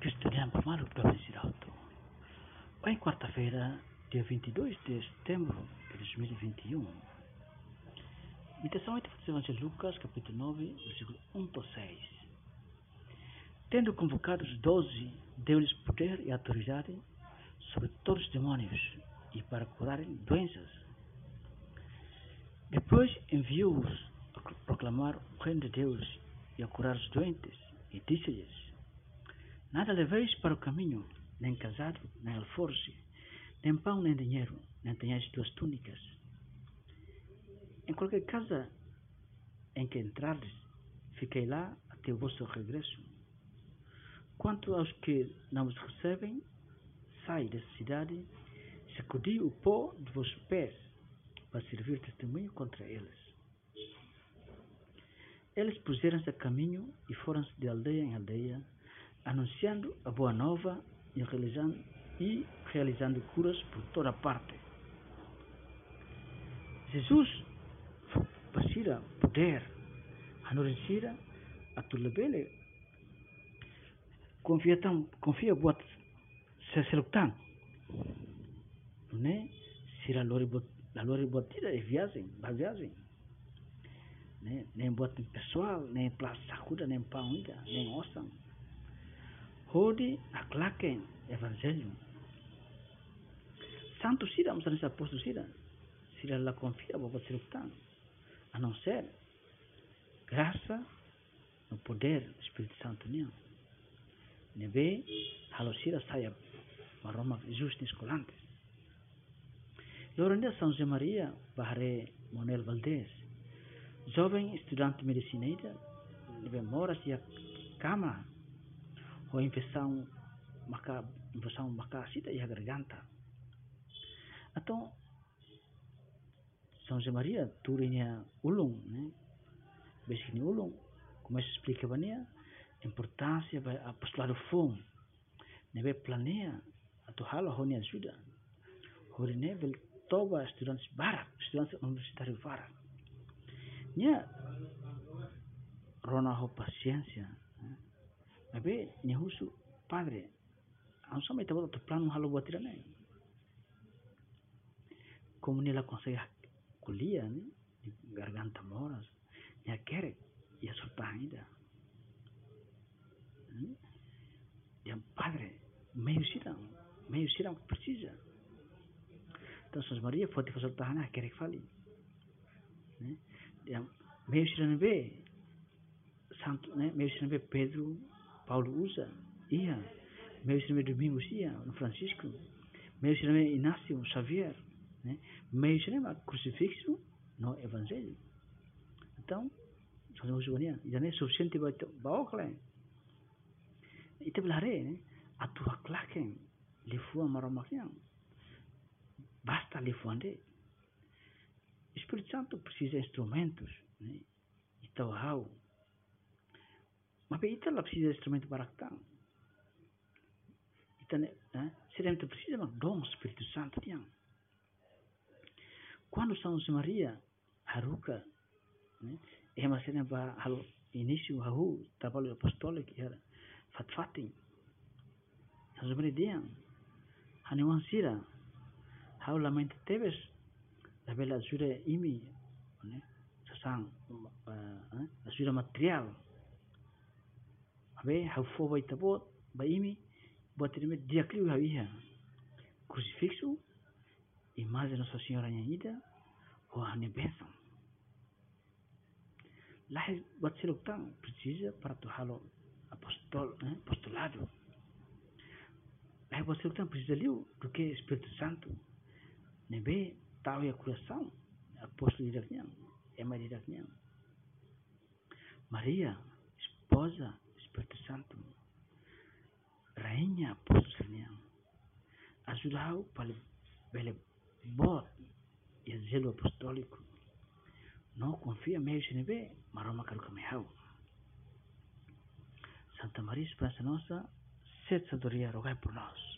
Cristiano Pamalo Província Alto. Hoje, quarta-feira, dia 22 de setembro de 2021. Meditação entre o Evangelho Lucas, capítulo 9, versículo 1 a 6. Tendo convocado os doze, deu-lhes poder e autoridade sobre todos os demônios e para curarem doenças. Depois enviou-os a proclamar o reino de Deus e a curar os doentes, e disse-lhes: Nada leveis para o caminho, nem casado, nem alforje, nem pão, nem dinheiro, nem tenhais duas túnicas. Em qualquer casa em que entrardes, fiquei lá até o vosso regresso. Quanto aos que não os recebem, sai dessa cidade, sacudi o pó de vossos pés, para servir testemunho contra eles. Eles puseram-se a caminho e foram-se de aldeia em aldeia, anunciando a boa nova e realizando, e realizando curas por toda parte. Jesus basira poder anunciar a tulebele confia tão confia buat seseluktan né sira lori buat la lori buat tidak e viagem ba viagem. Né nem buat pessoal nem plaza sacuda nem pão nem osam Hodi aklaken evangelho. Santo sira, nesse apóstolo sira. Sira la confia, ser o A não ser graça no poder do Espírito Santo niya. Nebe, halo sira saya maroma justo escolantes. Lorenda São José Maria, Bahre Monel Valdez, jovem estudante medicina, nebe mora se a cama ou infecção maka infecção maka sita e a garganta então São José Maria turinya ulung né basically ulung. Como se explica bania importância vai apostolado fom nebe planeia atau hal honi ajuda hori nevel toba estudantes barat estudantes universitários barat. Nya rona ho paciência ଏବେ ନେହୁଁସୁ ପାଦରେ ଆଉ ସମୟ ତ ବୋଧ ପ୍ଲାନ୍ ହାଲୁ ବତିର ନାହିଁ କମୁନି ହେଲା କଂସ କୁଲିଆନି ଗାର୍ଗାନ୍ତ ମୋର ଏହା କେରେ ଇଏ ସର୍ପା ହାଣିଦା ପାଦରେ ମେହୁଶ୍ରୀରାମ ମେହୁଶ୍ରୀରାମ ପ୍ରିଚିଜ ତ ସଜମାରିଏ ଫତିକ ସର୍ପା ହାଣି କେରେ ଖାଲି ମେହୁଶ୍ରୀରାମ ଏବେ ଶାନ୍ତ ମେହୁଶ୍ରୀରାମ ଏବେ ପେଦରୁ Paulo usa, ia. Meu cinema Domingos ia, no Francisco. Meu cinema Inácio Xavier. Né? Meu cinema crucifixo no Evangelho. Então. Já não é suficiente para o claim. Itu belare, né? A tua claque, lhe fua maromakian. Basta lhe fuande. Espírito Santo precisa de instrumentos, né? Então, how? Mas itulah precisa de instrumento baraktan. Ita eh, sedang itu precisa mas dom Espírito Santo yang. José Maria haruka, é uma cena para halo início hahu trabalho apostólico era fatfating. São José Maria dia, hanewan sira, hau lamento teves, la bela ajuda imi, né, sasang, uh, material, abe hafo bai tabot bai imi buat ini dia kliu hawiha crucifixo imagem Nossa Senhora Nhanhida ou a bênção lá buat siluktan precisa para halo apostol eh, apostolado. Lá buat siluktan precisa liu do que Espírito Santo nebe tahu ya coração apóstolo didaknya ema didaknya Maria esposa Espírito Santo, rainha apóstolo ajudou para ele e zelo apostólico. Não confia meio se nebe, mas Roma quero que Santa Maria Esperança Nossa, sede sabedoria, rogai por nós.